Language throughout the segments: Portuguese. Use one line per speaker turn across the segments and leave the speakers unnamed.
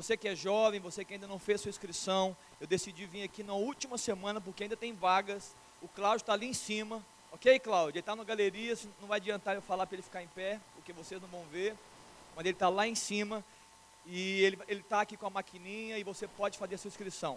Você que é jovem, você que ainda não fez sua inscrição, eu decidi vir aqui na última semana porque ainda tem vagas. O Cláudio está ali em cima, ok, Cláudio? Ele está na galeria, não vai adiantar eu falar para ele ficar em pé, porque vocês não vão ver. Mas ele está lá em cima e ele está aqui com a maquininha e você pode fazer a sua inscrição.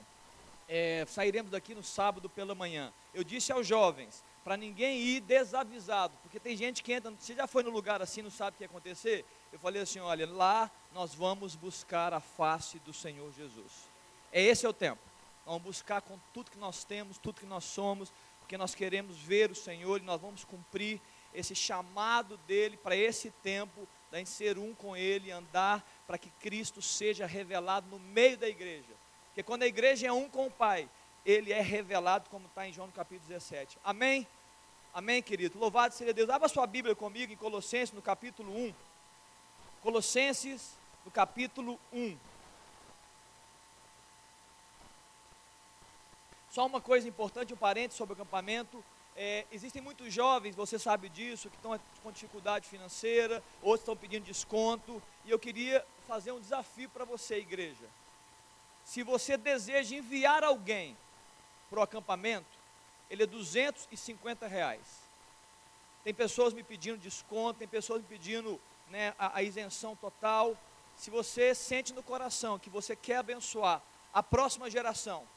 É, sairemos daqui no sábado pela manhã. Eu disse aos jovens, para ninguém ir desavisado, porque tem gente que entra, você já foi no lugar assim, não sabe o que ia acontecer? Eu falei assim: olha, lá nós vamos buscar a face do Senhor Jesus. É esse é o tempo. Vamos buscar com tudo que nós temos, tudo que nós somos, porque nós queremos ver o Senhor e nós vamos cumprir esse chamado dele para esse tempo, da gente ser um com ele andar para que Cristo seja revelado no meio da igreja. Porque quando a igreja é um com o Pai, ele é revelado, como está em João no capítulo 17. Amém? Amém, querido? Louvado seja Deus. Abra sua Bíblia comigo em Colossenses, no capítulo 1. Colossenses, no capítulo 1. Só uma coisa importante, um parente sobre o acampamento. É, existem muitos jovens, você sabe disso, que estão com dificuldade financeira, outros estão pedindo desconto. E eu queria fazer um desafio para você, igreja. Se você deseja enviar alguém para o acampamento, ele é 250 reais. Tem pessoas me pedindo desconto, tem pessoas me pedindo né, a, a isenção total. Se você sente no coração que você quer abençoar a próxima geração,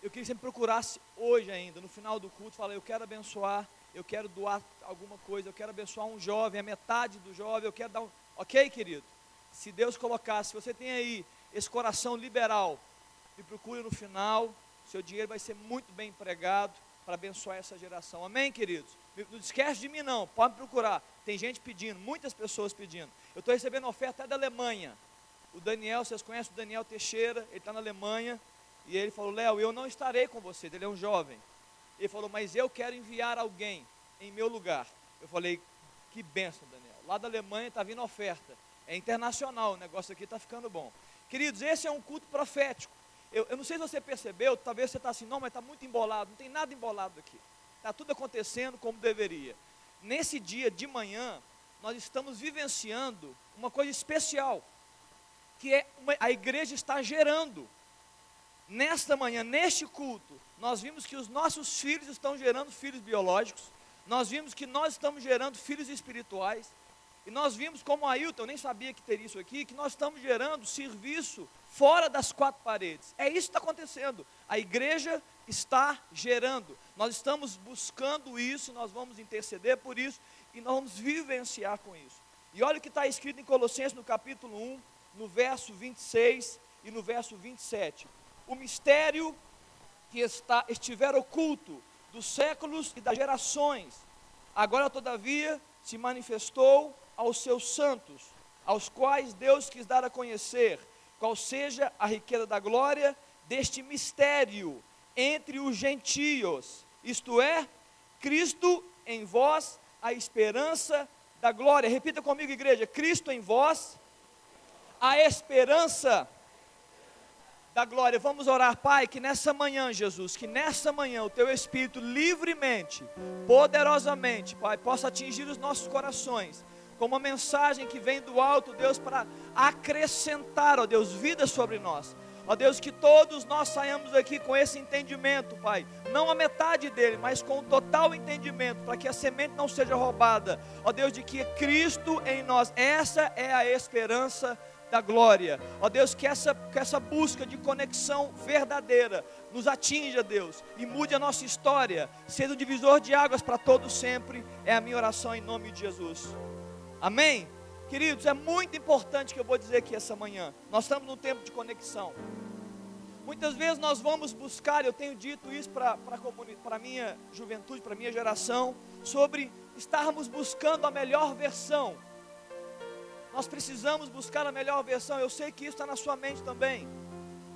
eu queria que você me procurasse hoje ainda, no final do culto, falar, eu quero abençoar, eu quero doar alguma coisa, eu quero abençoar um jovem, a metade do jovem, eu quero dar um. Ok, querido? Se Deus colocar, se você tem aí esse coração liberal, me procure no final, seu dinheiro vai ser muito bem empregado para abençoar essa geração. Amém, queridos? Não esquece de mim não, pode me procurar. Tem gente pedindo, muitas pessoas pedindo. Eu estou recebendo oferta até da Alemanha. O Daniel, vocês conhecem o Daniel Teixeira, ele está na Alemanha. E ele falou, Léo, eu não estarei com você, ele é um jovem. Ele falou, mas eu quero enviar alguém em meu lugar. Eu falei, que benção, Daniel. Lá da Alemanha está vindo oferta. É internacional, o negócio aqui está ficando bom. Queridos, esse é um culto profético. Eu, eu não sei se você percebeu, talvez você está assim, não, mas está muito embolado. Não tem nada embolado aqui. Está tudo acontecendo como deveria. Nesse dia de manhã, nós estamos vivenciando uma coisa especial, que é uma, a igreja está gerando. Nesta manhã, neste culto, nós vimos que os nossos filhos estão gerando filhos biológicos, nós vimos que nós estamos gerando filhos espirituais, e nós vimos como Ailton, eu nem sabia que teria isso aqui, que nós estamos gerando serviço fora das quatro paredes. É isso que está acontecendo. A igreja está gerando. Nós estamos buscando isso, nós vamos interceder por isso e nós vamos vivenciar com isso. E olha o que está escrito em Colossenses no capítulo 1, no verso 26 e no verso 27. O mistério que está, estiver oculto dos séculos e das gerações, agora todavia se manifestou aos seus santos, aos quais Deus quis dar a conhecer qual seja a riqueza da glória deste mistério entre os gentios, isto é, Cristo em vós, a esperança da glória. Repita comigo, igreja: Cristo em vós, a esperança da glória. Vamos orar, Pai, que nessa manhã, Jesus, que nessa manhã o teu Espírito livremente, poderosamente, Pai, possa atingir os nossos corações com uma mensagem que vem do alto, Deus, para acrescentar, ó Deus, vida sobre nós. Ó Deus, que todos nós saímos aqui com esse entendimento, Pai. Não a metade dele, mas com o total entendimento, para que a semente não seja roubada. Ó Deus, de que é Cristo em nós, essa é a esperança da glória. Ó Deus, que essa, que essa busca de conexão verdadeira nos atinja, Deus, e mude a nossa história, sendo divisor de águas para todos sempre. É a minha oração em nome de Jesus. Amém? Queridos, é muito importante que eu vou dizer aqui essa manhã. Nós estamos num tempo de conexão. Muitas vezes nós vamos buscar, eu tenho dito isso para a minha juventude, para a minha geração, sobre estarmos buscando a melhor versão. Nós precisamos buscar a melhor versão. Eu sei que isso está na sua mente também.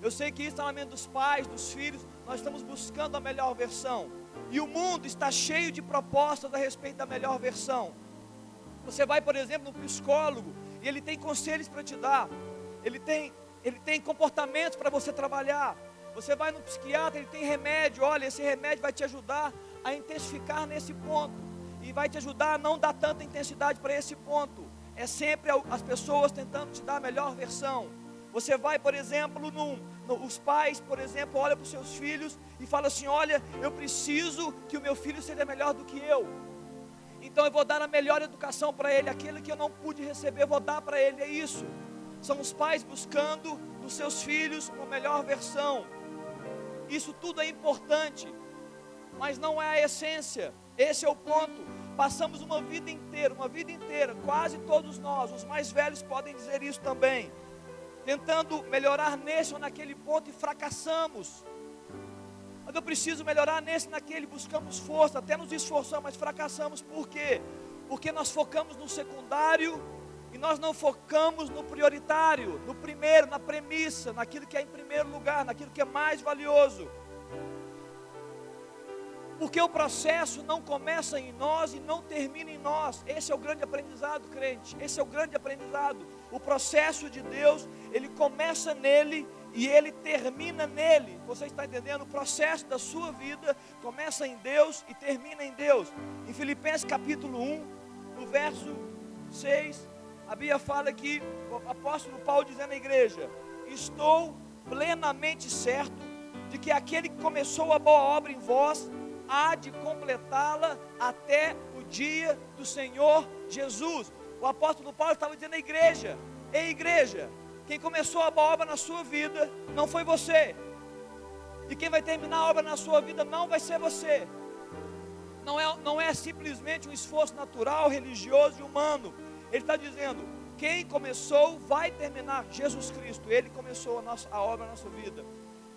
Eu sei que isso está na mente dos pais, dos filhos. Nós estamos buscando a melhor versão. E o mundo está cheio de propostas a respeito da melhor versão. Você vai, por exemplo, no psicólogo e ele tem conselhos para te dar. Ele tem, ele tem comportamentos para você trabalhar. Você vai no psiquiatra, ele tem remédio. Olha, esse remédio vai te ajudar a intensificar nesse ponto e vai te ajudar a não dar tanta intensidade para esse ponto. É sempre as pessoas tentando te dar a melhor versão. Você vai, por exemplo, num, no, os pais, por exemplo, olham para os seus filhos e falam assim: Olha, eu preciso que o meu filho seja melhor do que eu. Então eu vou dar a melhor educação para ele, aquele que eu não pude receber, eu vou dar para ele. É isso. São os pais buscando nos seus filhos uma melhor versão. Isso tudo é importante, mas não é a essência. Esse é o ponto. Passamos uma vida inteira, uma vida inteira, quase todos nós, os mais velhos podem dizer isso também, tentando melhorar nesse ou naquele ponto e fracassamos. Eu preciso melhorar nesse, naquele, buscamos força, até nos esforçamos, mas fracassamos. Por quê? Porque nós focamos no secundário e nós não focamos no prioritário, no primeiro, na premissa, naquilo que é em primeiro lugar, naquilo que é mais valioso. Porque o processo não começa em nós e não termina em nós. Esse é o grande aprendizado, crente. Esse é o grande aprendizado. O processo de Deus, ele começa nele e ele termina nele. Você está entendendo? O processo da sua vida começa em Deus e termina em Deus. Em Filipenses capítulo 1, no verso 6, a Bíblia fala que o apóstolo Paulo dizendo à igreja: Estou plenamente certo de que aquele que começou a boa obra em vós há de completá-la até o dia do Senhor Jesus. O apóstolo Paulo estava dizendo à igreja: Ei, igreja, quem começou a obra na sua vida não foi você. E quem vai terminar a obra na sua vida não vai ser você. Não é, não é simplesmente um esforço natural, religioso e humano. Ele está dizendo: quem começou vai terminar. Jesus Cristo, Ele começou a, nossa, a obra na nossa vida.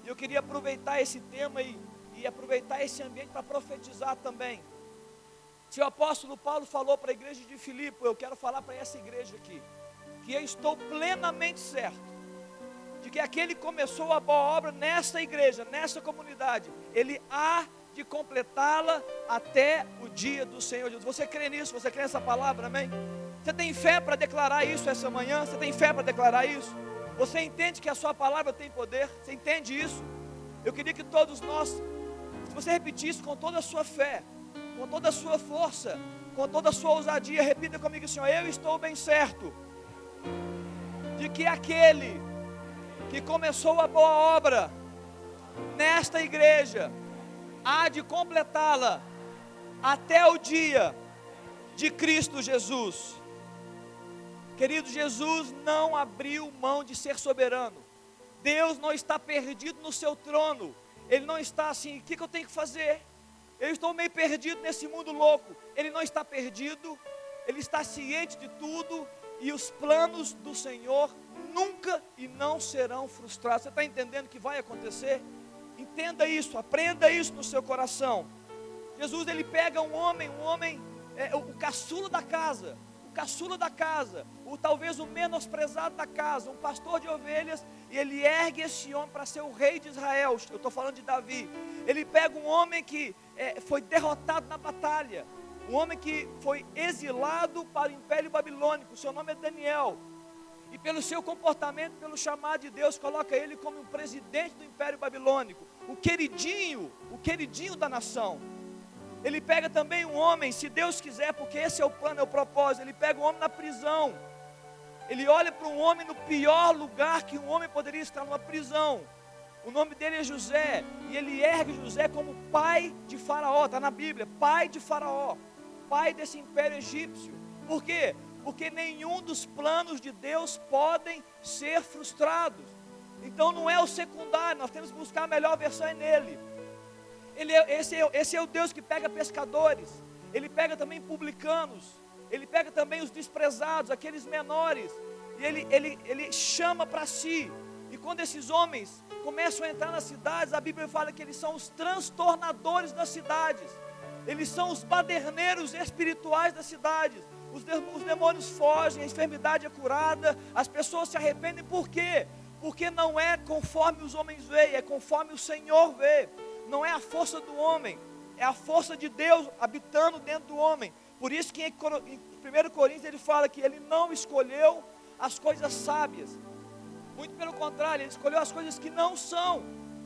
E eu queria aproveitar esse tema e, e aproveitar esse ambiente para profetizar também. Se o apóstolo Paulo falou para a igreja de Filipe, eu quero falar para essa igreja aqui que eu estou plenamente certo de que aquele que começou a boa obra nessa igreja, nessa comunidade, ele há de completá-la até o dia do Senhor Jesus. Você crê nisso? Você crê nessa palavra? Amém? Você tem fé para declarar isso essa manhã? Você tem fé para declarar isso? Você entende que a sua palavra tem poder? Você entende isso? Eu queria que todos nós, se você repetisse com toda a sua fé, com toda a sua força, com toda a sua ousadia, repita comigo, Senhor, eu estou bem certo de que aquele que começou a boa obra nesta igreja há de completá-la até o dia de Cristo Jesus. Querido, Jesus não abriu mão de ser soberano. Deus não está perdido no seu trono. Ele não está assim, o que, eu tenho que fazer? Eu estou meio perdido nesse mundo louco. Ele não está perdido, ele está ciente de tudo, e os planos do Senhor nunca e não serão frustrados. Você está entendendo que vai acontecer? Entenda isso, aprenda isso no seu coração. Jesus ele pega um homem, um homem, é, o, o caçula da casa, o caçula da casa, o talvez o menosprezado da casa, um pastor de ovelhas, e ele ergue esse homem para ser o rei de Israel. Eu estou falando de Davi. Ele pega um homem que é, foi derrotado na batalha, um homem que foi exilado para o Império Babilônico, seu nome é Daniel. E pelo seu comportamento, pelo chamado de Deus, coloca ele como um presidente do Império Babilônico, o queridinho, o queridinho da nação. Ele pega também um homem, se Deus quiser, porque esse é o plano, é o propósito. Ele pega um homem na prisão. Ele olha para um homem no pior lugar que um homem poderia estar, numa prisão. O nome dele é José, e ele ergue José como pai de Faraó, está na Bíblia, pai de Faraó pai desse império egípcio. Por quê? Porque nenhum dos planos de Deus podem ser frustrados. Então não é o secundário, nós temos que buscar a melhor versão nele. Ele é, esse, é, esse é o Deus que pega pescadores, ele pega também publicanos, ele pega também os desprezados, aqueles menores, e ele, ele, ele chama para si. E quando esses homens começam a entrar nas cidades, a Bíblia fala que eles são os transtornadores das cidades eles são os baderneiros espirituais das cidades. Os, os demônios fogem, a enfermidade é curada, as pessoas se arrependem, por quê? Porque não é conforme os homens veem, é conforme o Senhor vê. Não é a força do homem, é a força de Deus habitando dentro do homem. Por isso que em 1 Coríntios ele fala que ele não escolheu as coisas sábias. Muito pelo contrário, ele escolheu as coisas que não são,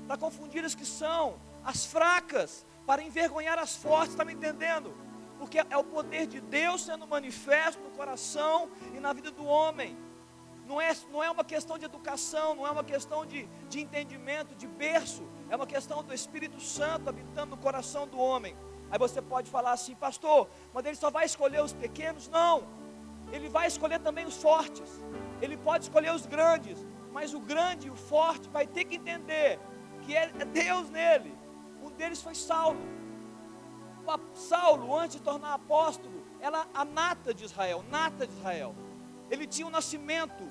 para confundir as que são, as fracas, para envergonhar as fortes, está me entendendo? Porque é o poder de Deus sendo manifesto no coração e na vida do homem. Não é, não é uma questão de educação, não é uma questão de, de entendimento, de berço, é uma questão do Espírito Santo habitando no coração do homem. Aí você pode falar assim, pastor, mas ele só vai escolher os pequenos? Não, ele vai escolher também os fortes, ele pode escolher os grandes, mas o grande e o forte vai ter que entender que é, é Deus nele. Deles foi Saulo. Saulo, antes de tornar apóstolo, era a nata de Israel, nata de Israel. Ele tinha um nascimento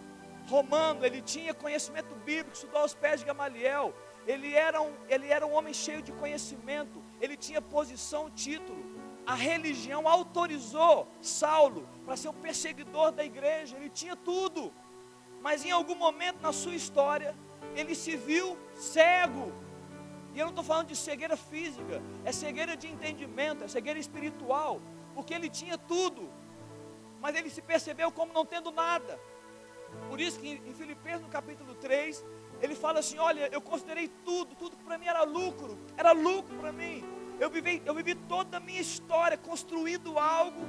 romano, ele tinha conhecimento bíblico, estudou aos pés de Gamaliel. Ele era, um, ele era um homem cheio de conhecimento, ele tinha posição, título. A religião autorizou Saulo para ser o perseguidor da igreja, ele tinha tudo. Mas em algum momento na sua história, ele se viu cego. E eu não estou falando de cegueira física, é cegueira de entendimento, é cegueira espiritual, porque ele tinha tudo, mas ele se percebeu como não tendo nada. Por isso que em Filipenses no capítulo 3, ele fala assim: Olha, eu considerei tudo, tudo que para mim era lucro, era lucro para mim. Eu vivi, eu vivi toda a minha história construindo algo,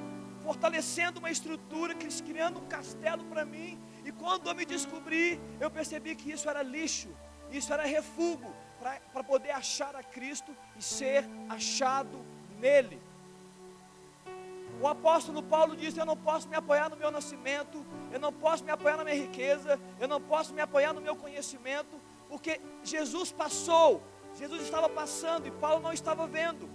fortalecendo uma estrutura, criando um castelo para mim. E quando eu me descobri, eu percebi que isso era lixo, isso era refúgio para poder achar a Cristo e ser achado nele. O apóstolo Paulo disse: Eu não posso me apoiar no meu nascimento, eu não posso me apoiar na minha riqueza, eu não posso me apoiar no meu conhecimento, porque Jesus passou, Jesus estava passando e Paulo não estava vendo.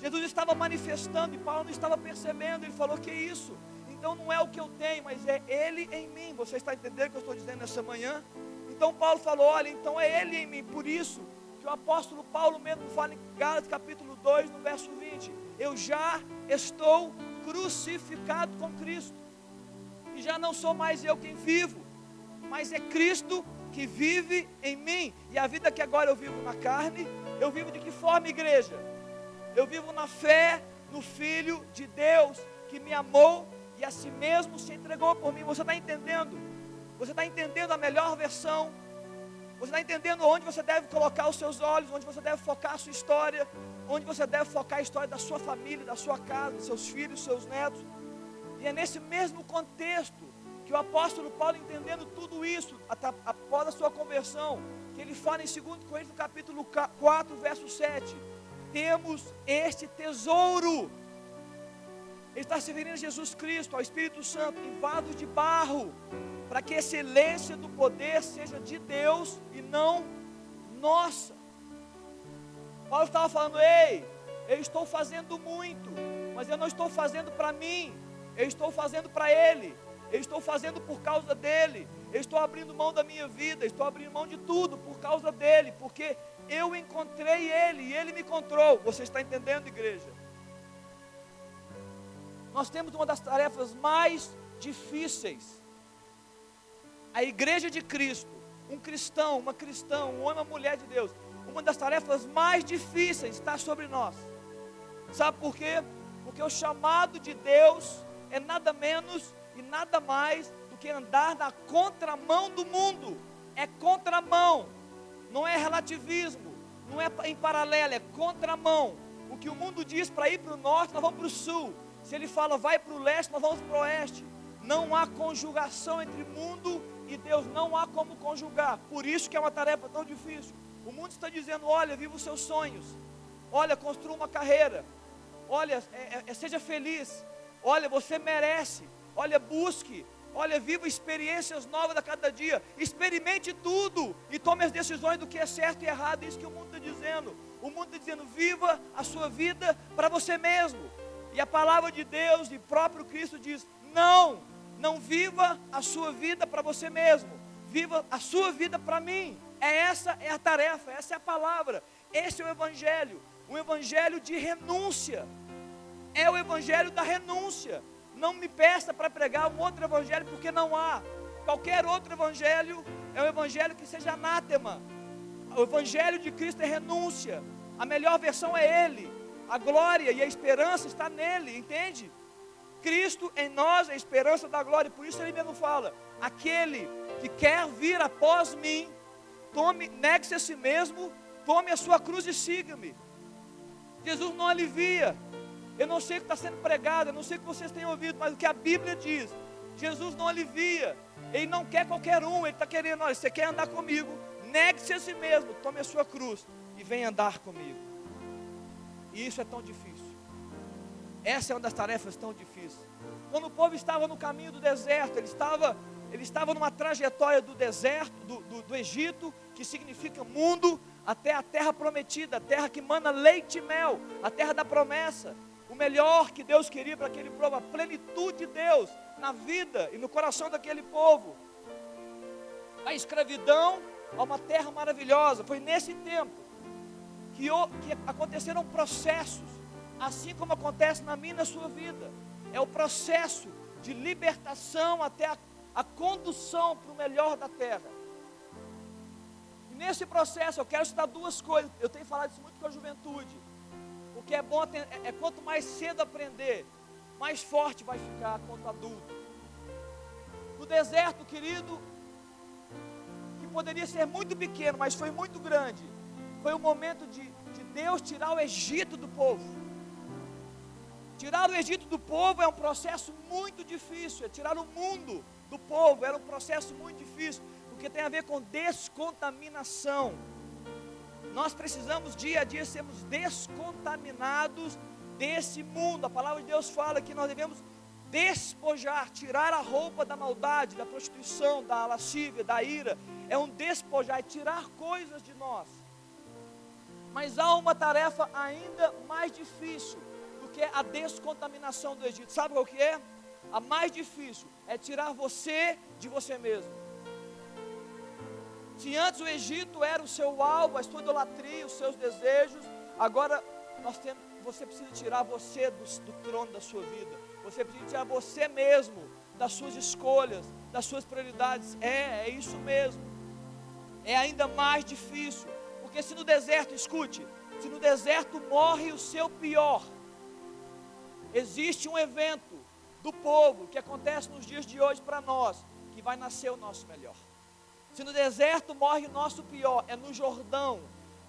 Jesus estava manifestando e Paulo não estava percebendo. Ele falou: Que isso? Então não é o que eu tenho, mas é Ele em mim. Você está entendendo o que eu estou dizendo nessa manhã? Então Paulo falou: Olha, então é Ele em mim. Por isso o apóstolo Paulo mesmo fala em Gálatas capítulo 2, no verso 20: Eu já estou crucificado com Cristo. E já não sou mais eu quem vivo, mas é Cristo que vive em mim. E a vida que agora eu vivo na carne, eu vivo de que forma, igreja? Eu vivo na fé no Filho de Deus que me amou e a si mesmo se entregou por mim. Você está entendendo? Você está entendendo a melhor versão? Você está entendendo onde você deve colocar os seus olhos, onde você deve focar a sua história? onde você deve focar a história da sua família, da sua casa, dos seus filhos, dos seus netos. E é nesse mesmo contexto que o apóstolo Paulo, entendendo tudo isso, após a sua conversão, que ele fala em 2 Coríntios capítulo 4, verso 7, temos este tesouro. Ele está se referindo a Jesus Cristo, ao Espírito Santo, em vasos de barro, para que a excelência do poder seja de Deus e não nossa. Paulo estava falando: ei, eu estou fazendo muito, mas eu não estou fazendo para mim, eu estou fazendo para Ele, eu estou fazendo por causa dEle, eu estou abrindo mão da minha vida, estou abrindo mão de tudo por causa dEle, porque eu encontrei Ele e Ele me encontrou. Você está entendendo, igreja? Nós temos uma das tarefas mais difíceis. A igreja de Cristo, um cristão, uma cristã, um homem, uma mulher de Deus, uma das tarefas mais difíceis está sobre nós. Sabe por quê? Porque o chamado de Deus é nada menos e nada mais do que andar na contramão do mundo. É contramão, não é relativismo, não é em paralelo, é contramão. O que o mundo diz para ir para o norte, nós vamos para o sul. Se ele fala vai para o leste, nós vamos para o oeste. Não há conjugação entre mundo e Deus, não há como conjugar. Por isso que é uma tarefa tão difícil. O mundo está dizendo: olha, viva os seus sonhos, olha, construa uma carreira, olha, é, é, é, seja feliz, olha, você merece, olha, busque, olha, viva experiências novas a cada dia, experimente tudo e tome as decisões do que é certo e errado, é isso que o mundo está dizendo. O mundo está dizendo: viva a sua vida para você mesmo. E a palavra de Deus e próprio Cristo diz: não, não viva a sua vida para você mesmo, viva a sua vida para mim. É essa é a tarefa, essa é a palavra. Esse é o evangelho, um evangelho de renúncia. É o evangelho da renúncia. Não me peça para pregar um outro evangelho porque não há. Qualquer outro evangelho é um evangelho que seja anátema. O evangelho de Cristo é renúncia. A melhor versão é ele. A glória e a esperança está nele, entende? Cristo em nós é a esperança da glória. Por isso ele mesmo fala: aquele que quer vir após mim, tome, negue-se a si mesmo, tome a sua cruz e siga-me. Jesus não alivia. Eu não sei o que está sendo pregado, eu não sei o que vocês têm ouvido, mas o que a Bíblia diz, Jesus não alivia. Ele não quer qualquer um, ele está querendo, olha, você quer andar comigo, negue-se a si mesmo, tome a sua cruz e venha andar comigo. E isso é tão difícil. Essa é uma das tarefas tão difíceis. Quando o povo estava no caminho do deserto, ele estava, ele estava numa trajetória do deserto, do, do, do Egito, que significa mundo, até a terra prometida, a terra que manda leite e mel, a terra da promessa. O melhor que Deus queria para aquele povo, a plenitude de Deus na vida e no coração daquele povo. A escravidão a uma terra maravilhosa. Foi nesse tempo que, que aconteceram processos, assim como acontece na minha e na sua vida. É o processo de libertação até a, a condução para o melhor da terra. E nesse processo eu quero citar duas coisas. Eu tenho falado isso muito com a juventude. O que é bom é, é quanto mais cedo aprender, mais forte vai ficar quanto adulto. No deserto, querido, que poderia ser muito pequeno, mas foi muito grande. Foi o momento de, de Deus tirar o Egito do povo. Tirar o Egito do povo é um processo muito difícil. É tirar o mundo do povo era um processo muito difícil, porque tem a ver com descontaminação. Nós precisamos dia a dia sermos descontaminados desse mundo. A palavra de Deus fala que nós devemos despojar, tirar a roupa da maldade, da prostituição, da lascívia, da ira. É um despojar, é tirar coisas de nós. Mas há uma tarefa ainda mais difícil que a descontaminação do Egito. Sabe qual que é? A mais difícil é tirar você de você mesmo. Se antes o Egito era o seu alvo, a sua idolatria, os seus desejos, agora nós temos, você precisa tirar você do, do trono da sua vida. Você precisa tirar você mesmo das suas escolhas, das suas prioridades. É, é isso mesmo. É ainda mais difícil. Porque se no deserto, escute, se no deserto morre o seu pior, existe um evento do povo que acontece nos dias de hoje para nós, que vai nascer o nosso melhor. Se no deserto morre o nosso pior, é no Jordão,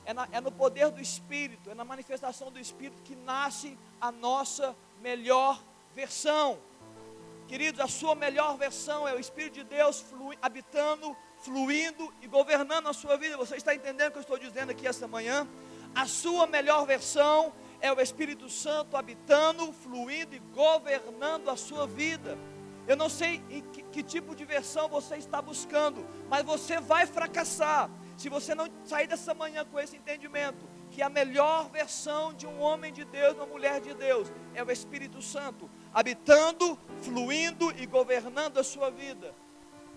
é, na, é no poder do Espírito, é na manifestação do Espírito que nasce a nossa melhor versão. Queridos, a sua melhor versão é o Espírito de Deus flui, habitando, fluindo e governando a sua vida. Você está entendendo o que eu estou dizendo aqui esta manhã? A sua melhor versão é o Espírito Santo habitando, fluindo e governando a sua vida. Eu não sei que, que tipo de versão você está buscando, mas você vai fracassar se você não sair dessa manhã com esse entendimento que a melhor versão de um homem de Deus, uma mulher de Deus, é o Espírito Santo, habitando, fluindo e governando a sua vida.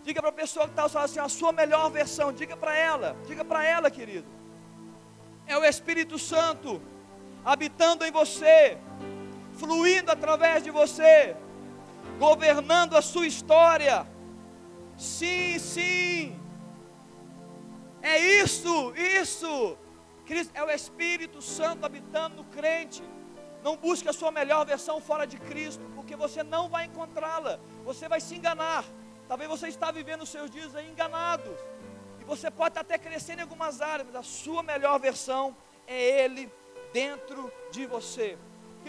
Diga para a pessoa que está falando assim, a sua melhor versão, diga para ela, diga para ela, querido. É o Espírito Santo habitando em você, fluindo através de você, governando a sua história. Sim, sim. É isso, isso. Cristo é o Espírito Santo habitando no crente. Não busque a sua melhor versão fora de Cristo, porque você não vai encontrá-la. Você vai se enganar. Talvez você está vivendo os seus dias aí enganados. E você pode até crescer em algumas áreas, mas a sua melhor versão é Ele dentro de você.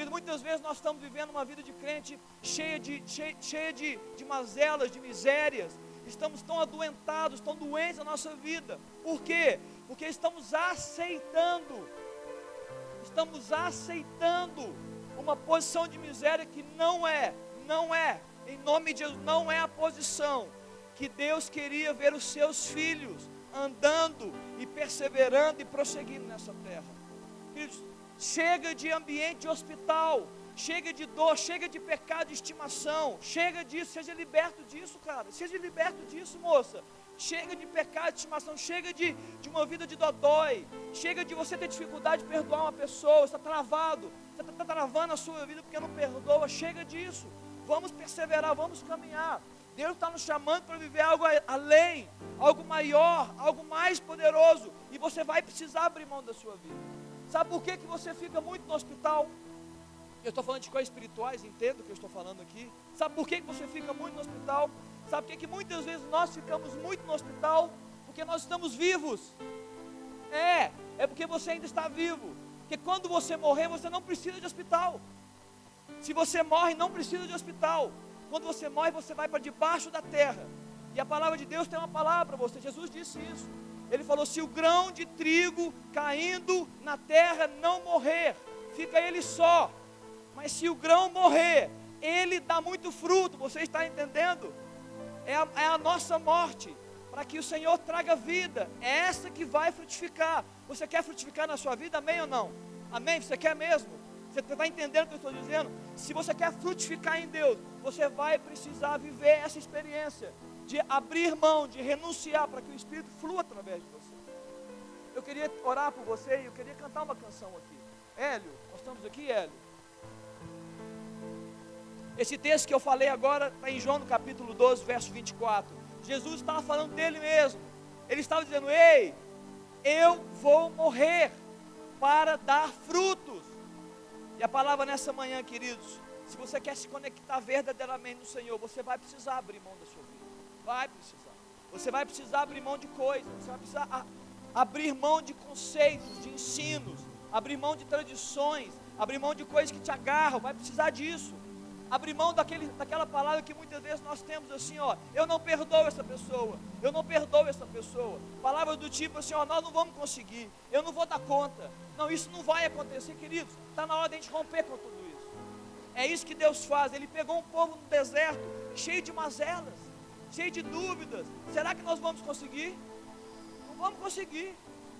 Muitas vezes nós estamos vivendo uma vida de crente cheia de, cheia, cheia de, de mazelas, de misérias. Estamos tão adoentados, tão doentes na nossa vida. Por quê? Porque estamos aceitando estamos aceitando uma posição de miséria que não é, não é, em nome de Jesus, não é a posição que Deus queria ver os seus filhos andando e perseverando e prosseguindo nessa terra. Chega de ambiente hospital, chega de dor, chega de pecado de estimação, chega disso, seja liberto disso, cara, seja liberto disso, moça. Chega de pecado de estimação, chega de, de uma vida de dodói, chega de você ter dificuldade de perdoar uma pessoa, está travado, está tá travando a sua vida porque não perdoa, chega disso. Vamos perseverar, vamos caminhar. Deus está nos chamando para viver algo além, algo maior, algo mais poderoso. E você vai precisar abrir mão da sua vida. Sabe por que, que você fica muito no hospital? Eu estou falando de coisas espirituais, entendo o que eu estou falando aqui. Sabe por que, que você fica muito no hospital? Sabe por que, que muitas vezes nós ficamos muito no hospital? Porque nós estamos vivos. É, é porque você ainda está vivo. Porque quando você morrer, você não precisa de hospital. Se você morre, não precisa de hospital. Quando você morre, você vai para debaixo da terra. E a palavra de Deus tem uma palavra para você. Jesus disse isso. Ele falou: se o grão de trigo caindo na terra não morrer, fica ele só. Mas se o grão morrer, ele dá muito fruto. Você está entendendo? É a, é a nossa morte para que o Senhor traga vida. É essa que vai frutificar. Você quer frutificar na sua vida? Amém ou não? Amém? Você quer mesmo? Você está entendendo o que eu estou dizendo? Se você quer frutificar em Deus, você vai precisar viver essa experiência de abrir mão, de renunciar para que o Espírito flua através de você. Eu queria orar por você e eu queria cantar uma canção aqui. Hélio, nós estamos aqui, Hélio. Esse texto que eu falei agora está em João no capítulo 12, verso 24. Jesus estava falando dele mesmo. Ele estava dizendo: Ei, eu vou morrer para dar frutos. E a palavra nessa manhã, queridos, se você quer se conectar verdadeiramente no Senhor, você vai precisar abrir mão da sua vida. Vai precisar. Você vai precisar abrir mão de coisas. Você vai precisar a, abrir mão de conceitos, de ensinos, abrir mão de tradições, abrir mão de coisas que te agarram. Vai precisar disso abrir mão daquele, daquela palavra que muitas vezes nós temos assim, ó, eu não perdoo essa pessoa, eu não perdoo essa pessoa. Palavra do tipo assim, ó, nós não vamos conseguir, eu não vou dar conta. Não, isso não vai acontecer, queridos. Está na hora de a gente romper com tudo isso. É isso que Deus faz. Ele pegou um povo no deserto, cheio de mazelas, cheio de dúvidas. Será que nós vamos conseguir? Não vamos conseguir.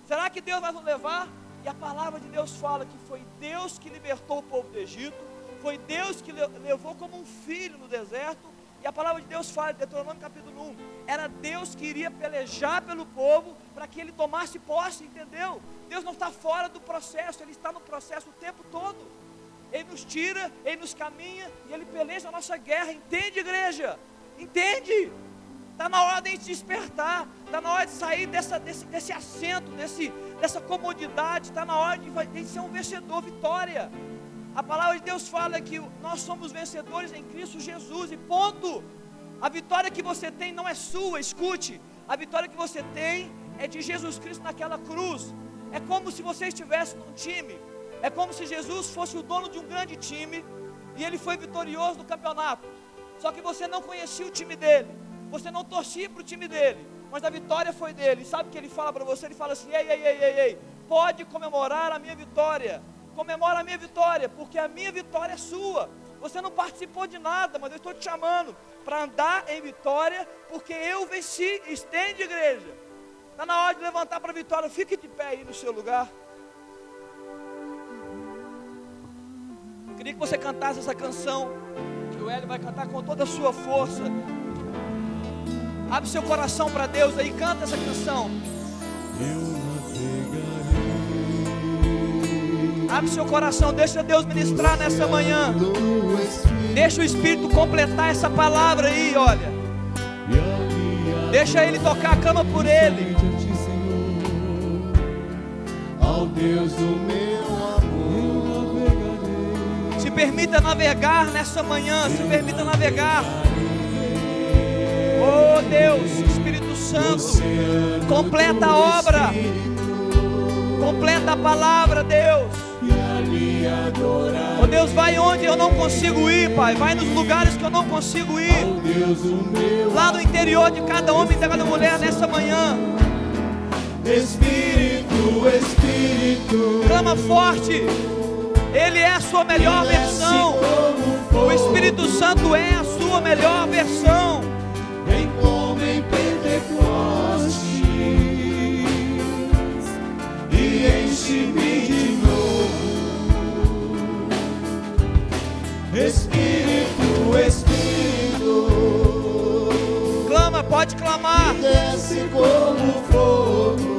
Será que Deus vai nos levar? E a palavra de Deus fala que foi Deus que libertou o povo do Egito foi Deus que levou como um filho no deserto. E a palavra de Deus fala, Deuteronômio capítulo 1, era Deus que iria pelejar pelo povo para que ele tomasse posse, entendeu? Deus não está fora do processo, Ele está no processo o tempo todo. Ele nos tira, Ele nos caminha e Ele peleja a nossa guerra. Entende, igreja? Entende? Está na hora de a gente despertar, está na hora de sair dessa, desse, desse assento, desse, dessa comodidade, está na hora de, de ser um vencedor, vitória. A palavra de Deus fala que nós somos vencedores em Cristo Jesus e ponto. A vitória que você tem não é sua, escute. A vitória que você tem é de Jesus Cristo naquela cruz. É como se você estivesse num time. É como se Jesus fosse o dono de um grande time e ele foi vitorioso no campeonato. Só que você não conhecia o time dele. Você não torcia para o time dele. Mas a vitória foi dele. Sabe o que ele fala para você? Ele fala assim: ei, ei, ei, ei, ei, pode comemorar a minha vitória comemora a minha vitória, porque a minha vitória é sua. Você não participou de nada, mas eu estou te chamando para andar em vitória, porque eu venci. Estende, igreja. Está na hora de levantar para a vitória. Fique de pé aí no seu lugar. Eu queria que você cantasse essa canção, o Hélio vai cantar com toda a sua força. Abre seu coração para Deus aí, canta essa canção. Abre seu coração, deixa Deus ministrar nessa manhã. Deixa o Espírito completar essa palavra aí, olha. Deixa Ele tocar a cama por Ele. Ao Deus do meu permita navegar nessa manhã, se permita navegar. Oh Deus, Espírito Santo, completa a obra, completa a palavra, Deus. Oh Deus, vai onde eu não consigo ir, Pai. Vai nos lugares que eu não consigo ir. Lá no interior de cada homem e de cada mulher nessa manhã. Espírito, Espírito. Clama forte. Ele é a sua melhor versão. O Espírito Santo é a sua melhor versão. Vem como em Pentecoste e enche-me de Espírito, Espírito. Clama, pode clamar. Desce como fogo.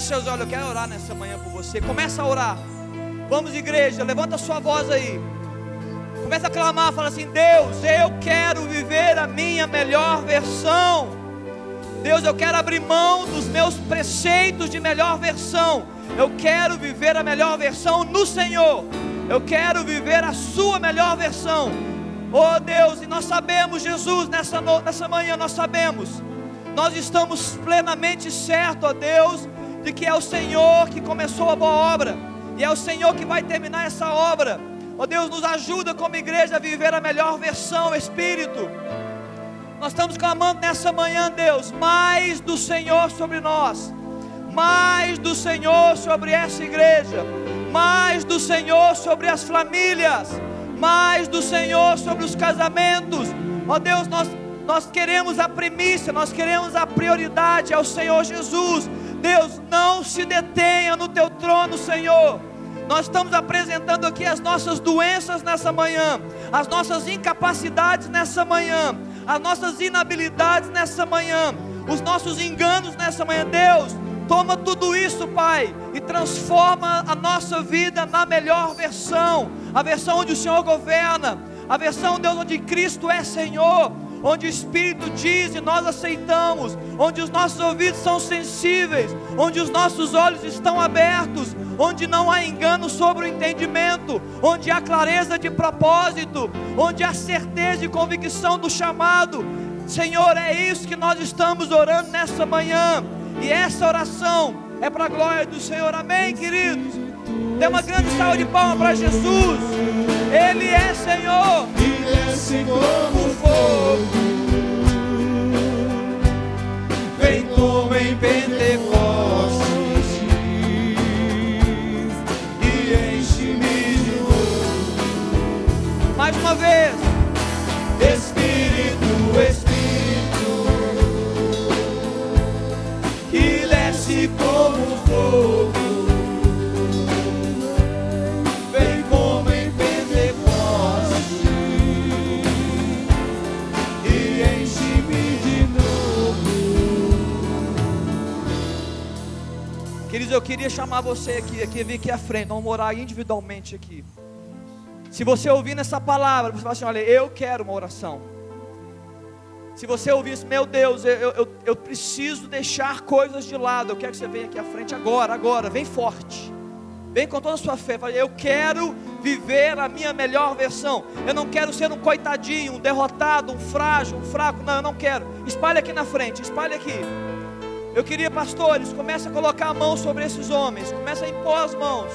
Feche seus olhos, eu quero orar nessa manhã por você. Começa a orar. Vamos, igreja, levanta sua voz aí. Começa a clamar, fala assim: Deus, eu quero viver a minha melhor versão. Deus, eu quero abrir mão dos meus preceitos de melhor versão. Eu quero viver a melhor versão no Senhor. Eu quero viver a sua melhor versão. Oh Deus, e nós sabemos, Jesus, nessa, nessa manhã nós sabemos, nós estamos plenamente certos, ó Deus, de que é o Senhor que começou a boa obra, e é o Senhor que vai terminar essa obra. Ó Deus, nos ajuda como igreja a viver a melhor versão, Espírito. Nós estamos clamando nessa manhã, Deus, mais do Senhor sobre nós, mais do Senhor sobre essa igreja, mais do Senhor sobre as famílias mais do Senhor sobre os casamentos. Ó Deus, nós, nós queremos a primícia, nós queremos a prioridade ao Senhor Jesus. Deus, não se detenha no teu trono, Senhor. Nós estamos apresentando aqui as nossas doenças nessa manhã, as nossas incapacidades nessa manhã, as nossas inabilidades nessa manhã, os nossos enganos nessa manhã. Deus, Toma tudo isso, Pai, e transforma a nossa vida na melhor versão, a versão onde o Senhor governa, a versão, Deus, onde Cristo é Senhor, onde o Espírito diz e nós aceitamos, onde os nossos ouvidos são sensíveis, onde os nossos olhos estão abertos, onde não há engano sobre o entendimento, onde há clareza de propósito, onde há certeza e convicção do chamado. Senhor, é isso que nós estamos orando nessa manhã. E essa oração é para a glória do Senhor. Amém, queridos? Dê uma grande salva de palmas para Jesus. Ele é Senhor.
Desce como fogo. Vem como em Pentecostes. E enche-me de novo.
Mais uma vez. Queria chamar você aqui, aqui, vir aqui à frente, vamos orar individualmente aqui. Se você ouvir nessa palavra, você vai assim: olha, eu quero uma oração. Se você ouvir isso, meu Deus, eu, eu, eu preciso deixar coisas de lado. Eu quero que você venha aqui à frente agora, agora. Vem forte. Vem com toda a sua fé. Fala, eu quero viver a minha melhor versão. Eu não quero ser um coitadinho, um derrotado, um frágil, um fraco. Não, eu não quero. Espalhe aqui na frente, espalhe aqui. Eu queria, pastores, comece a colocar a mão sobre esses homens. Comece a impor as mãos.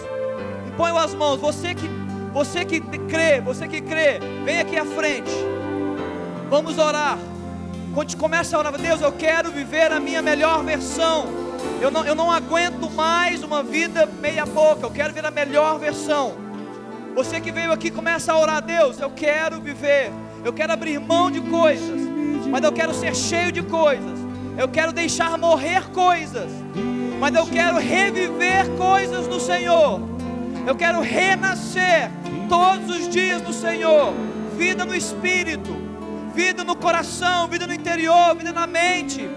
Impõe as mãos. Você que, você que crê, você que crê, vem aqui à frente. Vamos orar. Quando começa a orar, Deus, eu quero viver a minha melhor versão. Eu não, eu não aguento mais uma vida meia boca. Eu quero ver a melhor versão. Você que veio aqui começa a orar, Deus, eu quero viver. Eu quero abrir mão de coisas, mas eu quero ser cheio de coisas. Eu quero deixar morrer coisas, mas eu quero reviver coisas no Senhor. Eu quero renascer todos os dias no Senhor. Vida no Espírito vida no coração, vida no interior, vida na mente.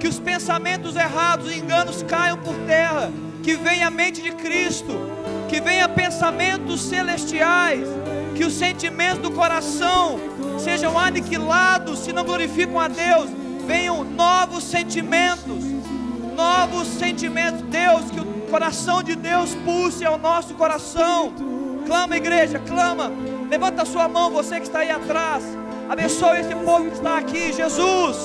Que os pensamentos errados, enganos caiam por terra. Que venha a mente de Cristo. Que venha pensamentos celestiais. Que os sentimentos do coração sejam aniquilados se não glorificam a Deus. Venham novos sentimentos. Novos sentimentos. Deus, que o coração de Deus pulse ao nosso coração. Clama, igreja, clama. Levanta a sua mão, você que está aí atrás. Abençoe esse povo que está aqui, Jesus.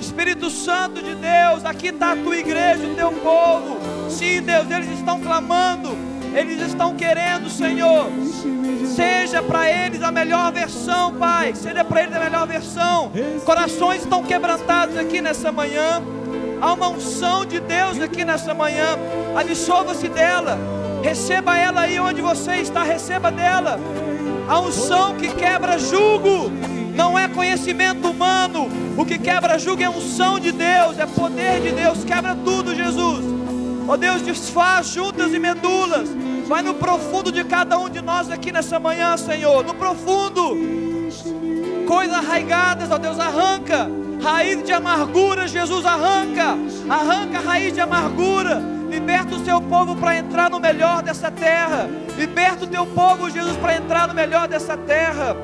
Espírito Santo de Deus, aqui está a tua igreja, o teu povo. Sim, Deus, eles estão clamando, eles estão querendo, Senhor. Seja para eles a melhor versão, Pai. Seja para eles a melhor versão. Corações estão quebrantados aqui nessa manhã. Há uma unção de Deus aqui nessa manhã. Absorva-se dela. Receba ela aí onde você está. Receba dela. A unção que quebra jugo não é conhecimento humano. O que quebra jugo é unção de Deus, é poder de Deus. Quebra tudo, Jesus. Ó Deus, desfaz juntas e medulas. Vai no profundo de cada um de nós aqui nessa manhã, Senhor. No profundo. Coisas arraigadas, ó Deus, arranca. Raiz de amargura, Jesus, arranca. Arranca a raiz de amargura Liberta o seu povo para entrar no melhor dessa terra. Liberta o teu povo, Jesus, para entrar no melhor dessa terra.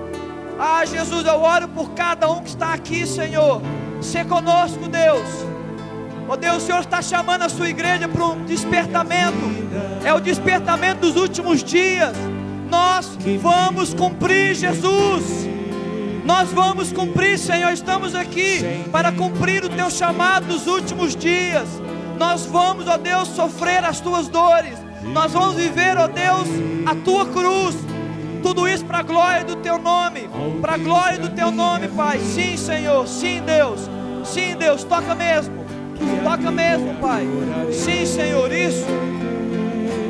Ah, Jesus, eu oro por cada um que está aqui, Senhor. Se conosco, Deus. Deus, o Senhor está chamando a sua igreja para um despertamento. É o despertamento dos últimos dias. Nós vamos cumprir, Jesus. Nós vamos cumprir, Senhor. Estamos aqui para cumprir o teu chamado nos últimos dias. Nós vamos, ó Deus, sofrer as tuas dores. Nós vamos viver, ó Deus, a tua cruz. Tudo isso para a glória do teu nome. Para a glória do teu nome, Pai. Sim, Senhor. Sim, Deus. Sim, Deus. Toca mesmo. Toca mesmo, Pai. Sim, Senhor. Isso.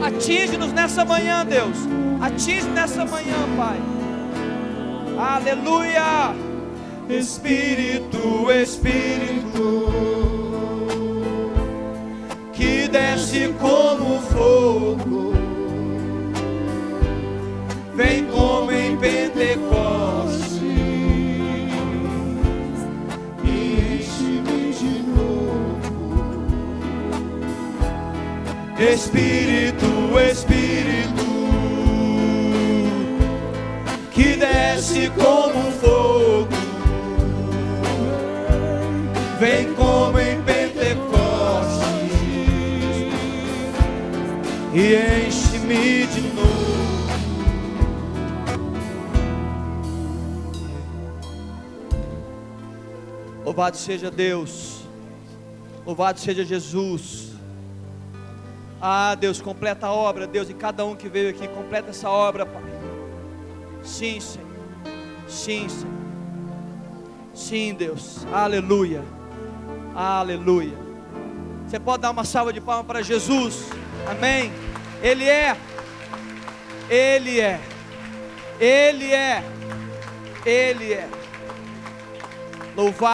Atinge-nos nessa manhã, Deus. Atinge nessa manhã, Pai. Aleluia.
Espírito, Espírito, que desce como fogo, vem como em Pentecoste Espírito, Espírito, que desce como fogo, vem como em Pentecoste e enche-me de novo.
Louvado seja Deus. Louvado seja Jesus. Ah, Deus, completa a obra, Deus, e cada um que veio aqui, completa essa obra, Pai. Sim, Senhor. Sim, Senhor. Sim, Deus. Aleluia. Aleluia. Você pode dar uma salva de palmas para Jesus. Amém. Ele é. Ele é. Ele é. Ele é. Louvado